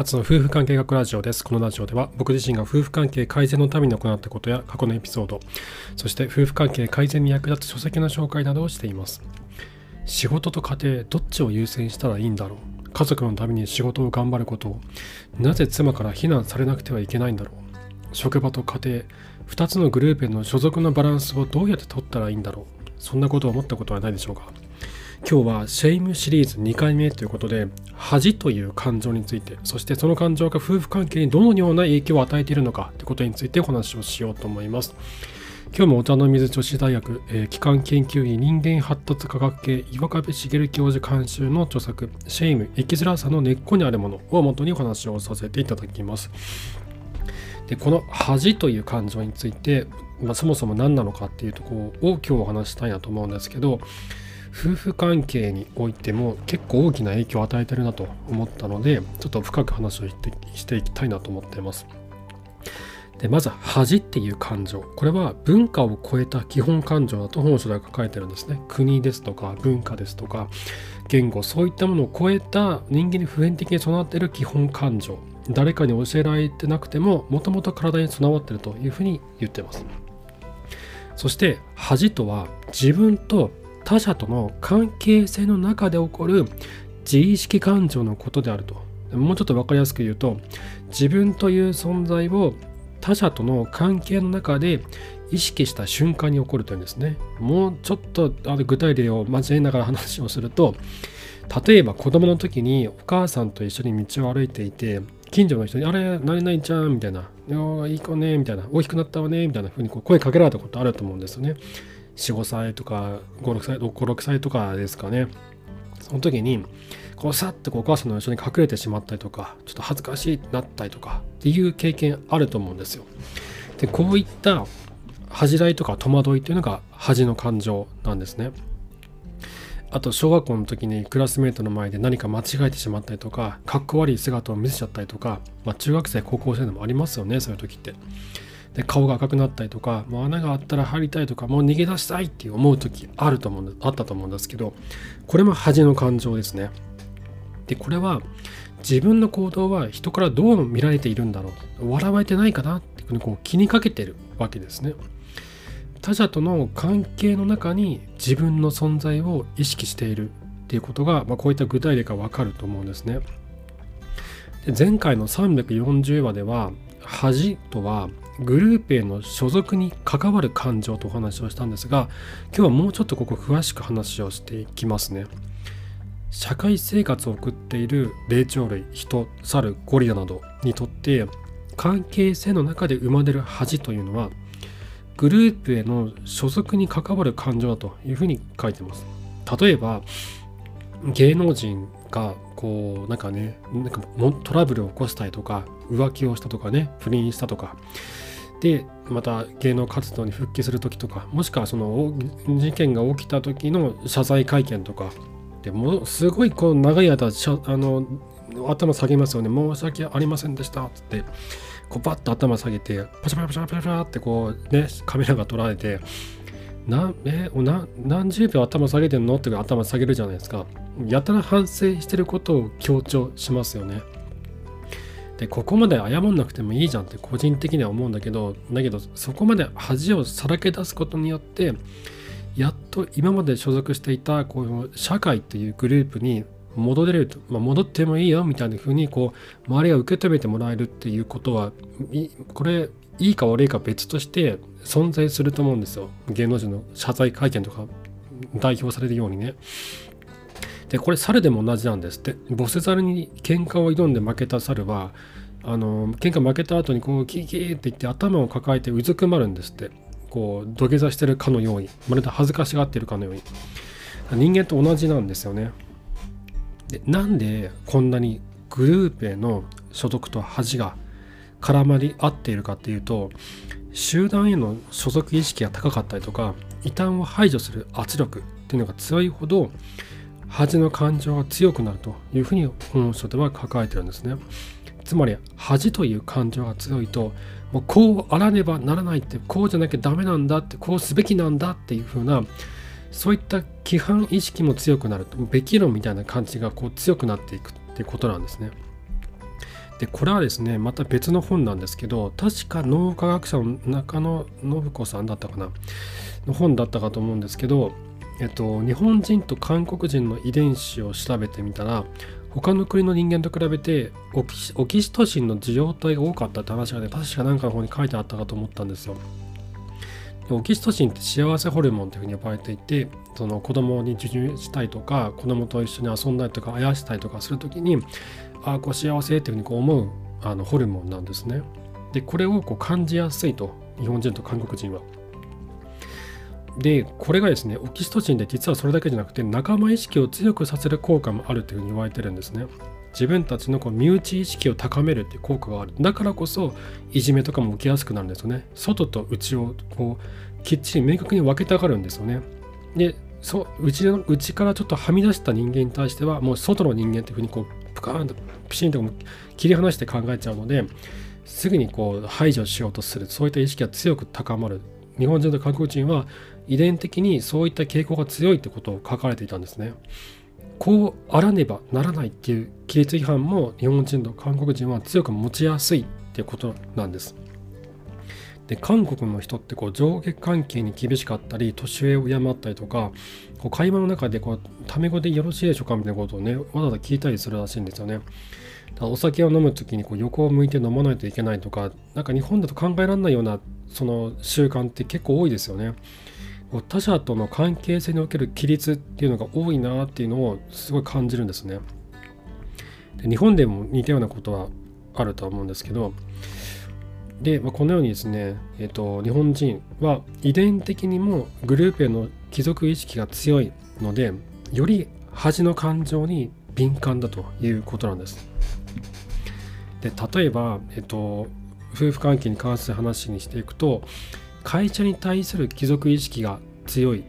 初の夫婦関係学ラジオです。このラジオでは僕自身が夫婦関係改善のために行ったことや過去のエピソード、そして夫婦関係改善に役立つ書籍の紹介などをしています。仕事と家庭、どっちを優先したらいいんだろう？家族のために仕事を頑張ることを、なぜ妻から非難されなくてはいけないんだろう？職場と家庭、2つのグループへの所属のバランスをどうやって取ったらいいんだろう？そんなことを思ったことはないでしょうか？今日は shame シリーズ2回目ということで恥という感情についてそしてその感情が夫婦関係にどのような影響を与えているのかということについてお話をしようと思います。今日もお茶の水女子大学、えー、機関研究員人間発達科学系岩壁茂教授監修の著作 shame 生きづらさの根っこにあるものをもとにお話をさせていただきます。でこの恥という感情について、まあ、そもそも何なのかっていうところを今日お話したいなと思うんですけど夫婦関係においても結構大きな影響を与えてるなと思ったのでちょっと深く話をしていきたいなと思っています。でまず恥っていう感情。これは文化を超えた基本感情だと本書では書かれてるんですね。国ですとか文化ですとか言語。そういったものを超えた人間に普遍的に備わっている基本感情。誰かに教えられてなくてももともと体に備わっているというふうに言ってます。そして恥とは自分と他者との関係性の中で起こる自意識感情のことであるともうちょっと分かりやすく言うと自分という存在を他者との関係の中で意識した瞬間に起こるというんですねもうちょっとあの具体例を交えながら話をすると例えば子供の時にお母さんと一緒に道を歩いていて近所の人に「あれ何々ちゃん」みたいな「いい子ね」みたいな「大きくなったわね」みたいな風にこう声かけられたことあると思うんですよね。45歳とか56歳56歳とかですかね。その時にこうさっとお母さんの後ろに隠れてしまったりとかちょっと恥ずかしいなったりとかっていう経験あると思うんですよ。でこういった恥じらいとか戸惑いっていうのが恥の感情なんですね。あと小学校の時にクラスメートの前で何か間違えてしまったりとかかっこ悪い姿を見せちゃったりとか、まあ、中学生高校生でもありますよねそういう時って。で顔が赤くなったりとかもう穴があったら入りたいとかもう逃げ出したいって思う時あると思うんあったと思うんですけどこれも恥の感情ですね。でこれは自分の行動は人からどう見られているんだろう笑われてないかなってこう気にかけてるわけですね。他者との関係の中に自分の存在を意識しているっていうことが、まあ、こういった具体例がわかると思うんですね。で前回の340話では恥とはグループへの所属に関わる感情とお話をしたんですが今日はもうちょっとここ詳しく話をしていきますね。社会生活を送っている霊長類人猿ゴリラなどにとって関係性の中で生まれる恥というのはグループへの所属に関わる感情だというふうに書いてます。例えば芸能人がこうなんかねなんかトラブルを起こしたりとか浮気をしたとかね不倫したとかでまた芸能活動に復帰する時とかもしくはその事件が起きた時の謝罪会見とかでもすごいこう長い間あの頭下げますよね。申し訳ありませんでした。っつってこうパッと頭下げてパシャパシャパシャパシャってこうねカメラが捉えてなえな何十秒頭下げてんの？って頭下げるじゃないですか。やたら反省してることを強調しますよね。でここまで謝んなくてもいいじゃんって個人的には思うんだけどだけどそこまで恥をさらけ出すことによってやっと今まで所属していたこう社会っていうグループに戻れると、まあ、戻ってもいいよみたいな風にこう周りが受け止めてもらえるっていうことはこれいいか悪いか別として存在すると思うんですよ。芸能人の謝罪会見とか代表されるようにね。でこれ猿でも同じなんですって。ボス猿に喧嘩を挑んで負けた猿はあの喧嘩負けた後にこうキーキーって言って頭を抱えてうずくまるんですって。こう土下座してるかのように。まるで恥ずかしがってるかのように。人間と同じなんですよね。でなんでこんなにグループへの所属と恥が絡まり合っているかっていうと集団への所属意識が高かったりとか異端を排除する圧力っていうのが強いほど恥の感情が強くなるというふうに本書では書かれてるんですね。つまり恥という感情が強いともうこうあらねばならないってこうじゃなきゃダメなんだってこうすべきなんだっていうふうなそういった規範意識も強くなるとべき論みたいな感じがこう強くなっていくっていうことなんですね。でこれはですねまた別の本なんですけど確か脳科学者の中野信子さんだったかなの本だったかと思うんですけど、えっと、日本人と韓国人の遺伝子を調べてみたら他の国の人間と比べてオキシトシンの受容体が多かったって話がね確か何かの方に書いてあったかと思ったんですよ。オキシトシンって幸せホルモンというふうに呼ばれていてその子供に授乳したいとか子供と一緒に遊んだりとかあやしたりとかする時にああこう幸せっていうふうにこう思うあのホルモンなんですね。でこれをこう感じやすいと日本人と韓国人は。でこれがですねオキシトシンで実はそれだけじゃなくて仲間意識を強くさせる効果もあるというふうに言われてるんですね。自分たちのこう身内意識を高めるっていう効果がある。だからこそいじめとかも起きやすくなるんですよね。外と内をこうきっちり明確に分けたがるんですよね。でそう内の内からちょっとはみ出した人間に対してはもう外の人間っていうふうにこうプカーンとピシンと切り離して考えちゃうのですぐにこう排除しようとするそういった意識が強く高まる日本人と韓国人は遺伝的にそういった傾向が強いってことを書かれていたんですね。こうあらねばならないっていう規律違反も日本人と韓国人は強く持ちやすいっていうことなんです。で韓国の人ってこう上下関係に厳しかったり年上を敬ったりとかこう会話の中でこうタメ語でよろしいでしょうかみたいなことをねわざわざ聞いたりするらしいんですよね。だお酒を飲む時にこう横を向いて飲まないといけないとか何か日本だと考えられないようなその習慣って結構多いですよね。他者との関係性における規律っていうのが多いなっていうのをすごい感じるんですね。で日本でも似たようなことはあるとは思うんですけどで、まあ、このようにですね、えーと、日本人は遺伝的にもグループへの貴族意識が強いのでより恥の感情に敏感だということなんです。で例えば、えっ、ー、と、夫婦関係に関する話にしていくと会社に対する貴族意識が強い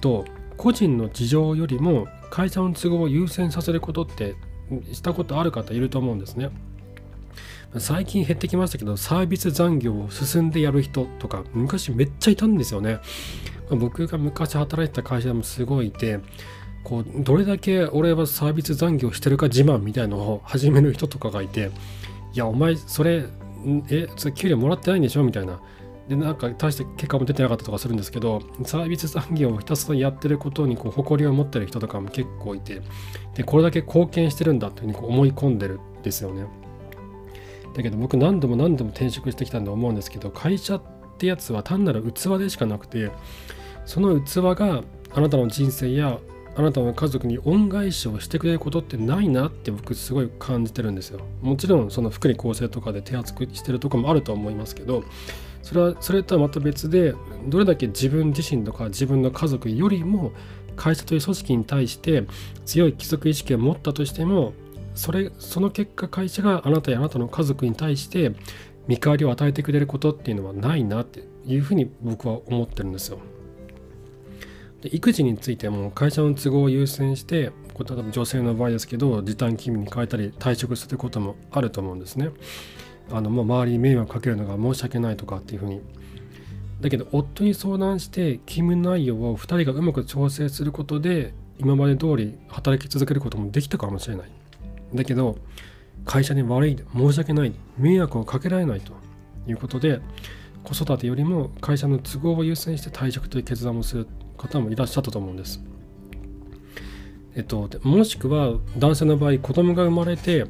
と個人の事情よりも会社の都合を優先させることってしたことある方いると思うんですね。最近減ってきましたけどサービス残業を進んでやる人とか昔めっちゃいたんですよね。僕が昔働いてた会社でもすごいいてこうどれだけ俺はサービス残業してるか自慢みたいのを始める人とかがいていやお前それえそれ給料もらってないんでしょみたいなでなんか大して結果も出てなかったとかするんですけどサービス残業をひたすらやってることにこう誇りを持ってる人とかも結構いてでこれだけ貢献してるんだというふうにこう思い込んでるんですよね。だけど僕何度も何度も転職してきたんで思うんですけど会社ってやつは単なる器でしかなくてその器があなたの人生やあなたの家族に恩返しをしてくれることってないなって僕すごい感じてるんですよ。もちろんその福利厚生とかで手厚くしてるとこもあると思いますけどそれはそれとはまた別でどれだけ自分自身とか自分の家族よりも会社という組織に対して強い貴族意識を持ったとしてもそれその結果会社があなたやあなたの家族に対して見返りを与えてくれることっていうのはないなっていうふうに僕は思ってるんですよ。で育児についても会社の都合を優先して例えば女性の場合ですけど時短勤務に変えたり退職することもあると思うんですね。あのもう周りに迷惑かけるのが申し訳ないとかっていうふうに。だけど夫に相談して勤務内容を2人がうまく調整することで今まで通り働き続けることもできたかもしれない。だけど会社に悪い申し訳ない迷惑をかけられないということで子育てよりも会社の都合を優先して退職という決断をする方もいらっしゃったと思うんです。えっと、もしくは男性の場合子供が生まれて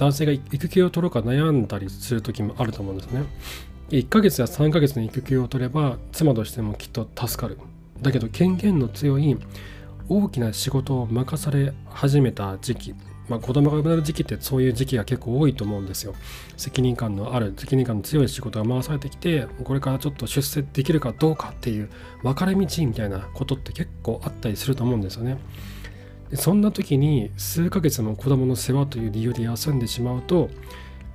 男性が育休を取ろうか悩んだりする時もあると思うんですね。1ヶ月や3ヶ月の育休を取れば妻としてもきっと助かる。だけど権限の強い大きな仕事を任され始めた時期まあ、子供が生まれる時期ってそういう時期が結構多いと思うんですよ。責任感のある、責任感の強い仕事が回されてきて、これからちょっと出世できるかどうかっていう分かれ道みたいなことって結構あったりすると思うんですよね。そんな時に数ヶ月も子供の世話という理由で休んでしまうと、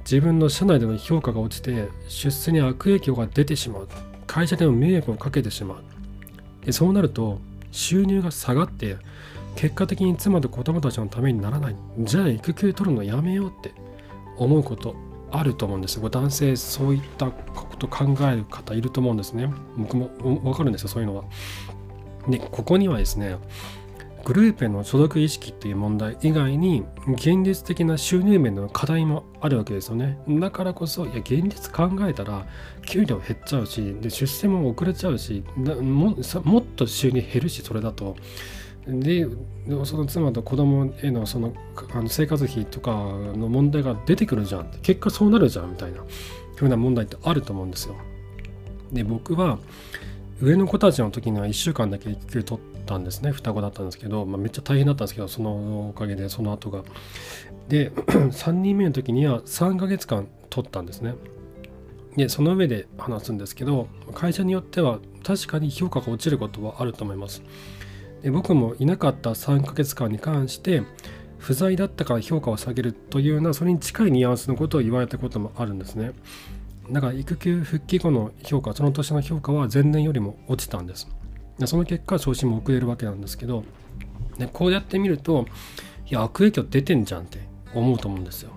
自分の社内での評価が落ちて出世に悪影響が出てしまう。会社でも迷惑をかけてしまう。でそうなると収入が下がって結果的に妻と子供たちのためにならないじゃあ育休取るのやめようって思うことあると思うんですよ男性そういったこと考える方いると思うんですね僕も分かるんですよそういうのはでここにはですねグループへの所属意識っていう問題以外に現実的な収入面の課題もあるわけですよね。だからこそいや現実考えたら給料減っちゃうしで出世も遅れちゃうしももっと収入減るしそれだと。でその妻と子供へのそのあの生活費とかの問題が出てくるじゃん。結果そうなるじゃんみたいなふうな問題ってあると思うんですよ。で僕は上の子たちの時には1週間だけ育休取ったんですね。双子だったんですけど、まあ、めっちゃ大変だったんですけどそのおかげでその後が。で 3人目の時には3ヶ月間取ったんですね。でその上で話すんですけど会社によっては確かに評価が落ちることはあると思います。で僕もいなかった3ヶ月間に関して不在だったから評価を下げるというようなそれに近いニュアンスのことを言われたこともあるんですね。だから育休復帰後の評価その年の評価は前年よりも落ちたんです。でその結果昇進も遅れるわけなんですけどでこうやってみるといや悪影響出てんじゃんって思うと思うんですよ。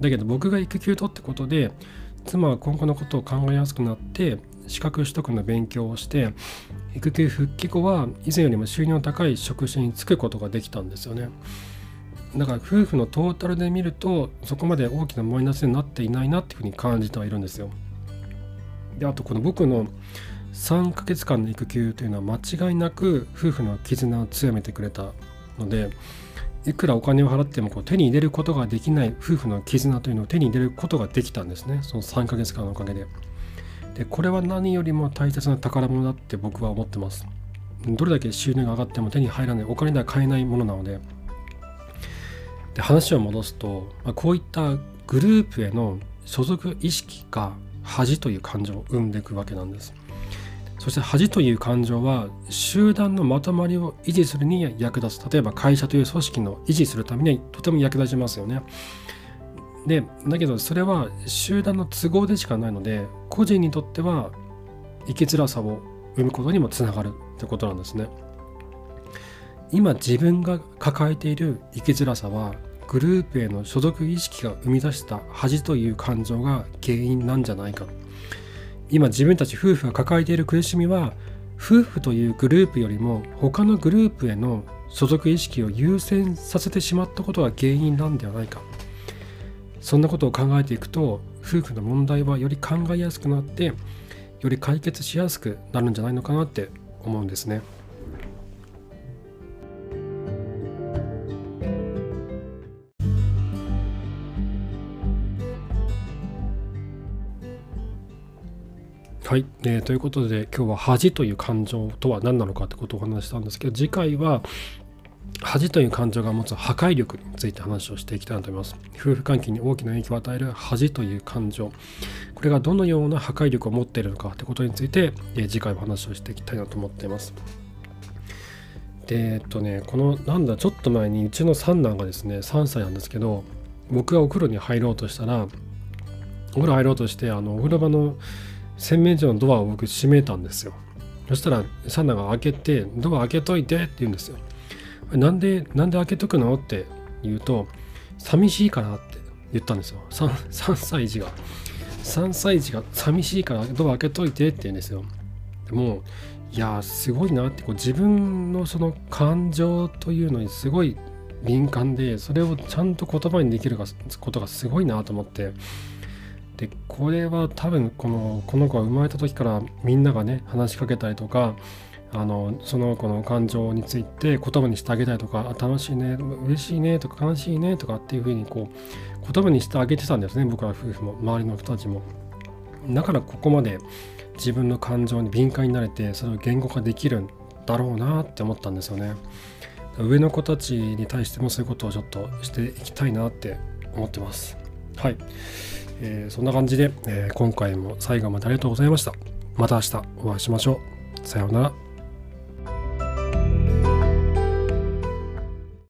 だけど僕が育休取ってことで妻は今後のことを考えやすくなって資格取得の勉強をして育休復帰後は以前よりも収入の高い職種に就くことができたんですよね。だから夫婦のトータルで見るとそこまで大きなマイナスになっていないなっていうふうに感じてはいるんですよ。であとこの僕の3ヶ月間の育休というのは間違いなく夫婦の絆を強めてくれたのでいくらお金を払ってもこう手に入れることができない夫婦の絆というのを手に入れることができたんですね。その3ヶ月間のおかげで。でこれは何よりも大切な宝物だって僕は思ってます。どれだけ収入が上がっても手に入らないお金では買えないものなのでで話を戻すと、まあ、こういったグループへの所属意識が恥という感情を生んでいくわけなんです。そして恥という感情は集団のまとまりを維持するに役立つ。例えば会社という組織の維持するためにとても役立ちますよね。でだけどそれは集団の都合でしかないので個人にとっては生きづらさを生むことにもつながるってことなんですね。今自分が抱えている生きづらさはグループへの所属意識が生み出した恥という感情が原因なんじゃないか今自分たち夫婦が抱えている苦しみは夫婦というグループよりも他のグループへの所属意識を優先させてしまったことが原因なんではないかそんなことを考えていくと夫婦の問題はより考えやすくなってより解決しやすくなるんじゃないのかなって思うんですね。はい、えー、ということで今日は恥という感情とは何なのかってことをお話したんですけど次回は恥という感情が持つ破壊力について話をしていきたいなと思います。夫婦関係に大きな影響を与える恥という感情。これがどのような破壊力を持っているのかということについて、え次回お話をしていきたいなと思っています。で、えっとね、このなんだ、ちょっと前にうちの三男がですね、3歳なんですけど、僕がお風呂に入ろうとしたら、お風呂入ろうとして、あのお風呂場の洗面所のドアを僕閉めたんですよ。そしたらサンナが開けて「ドア開けといて」って言うんですよ。なんでなんで開けとくのって言うと寂しいからって言ったんですよ 3, 3歳児が3歳児が寂しいからドア開けといてって言うんですよでもいやすごいなってこう自分のその感情というのにすごい敏感でそれをちゃんと言葉にできることがすごいなと思ってでこれは多分このこの子が生まれた時からみんながね話しかけたりとかあのその子の感情について言葉にしてあげたりとか楽しいね嬉しいねとか悲しいねとかっていうふうにこう言葉にしてあげてたんですね僕は夫婦も周りの人たちも。だからここまで自分の感情に敏感になれてそれを言語化できるんだろうなって思ったんですよね。上の子たちに対してもそういうことをちょっとしていきたいなって思ってます。はい。えー、そんな感じで、えー、今回も最後までありがとうございました。また明日お会いしましょう。さようなら。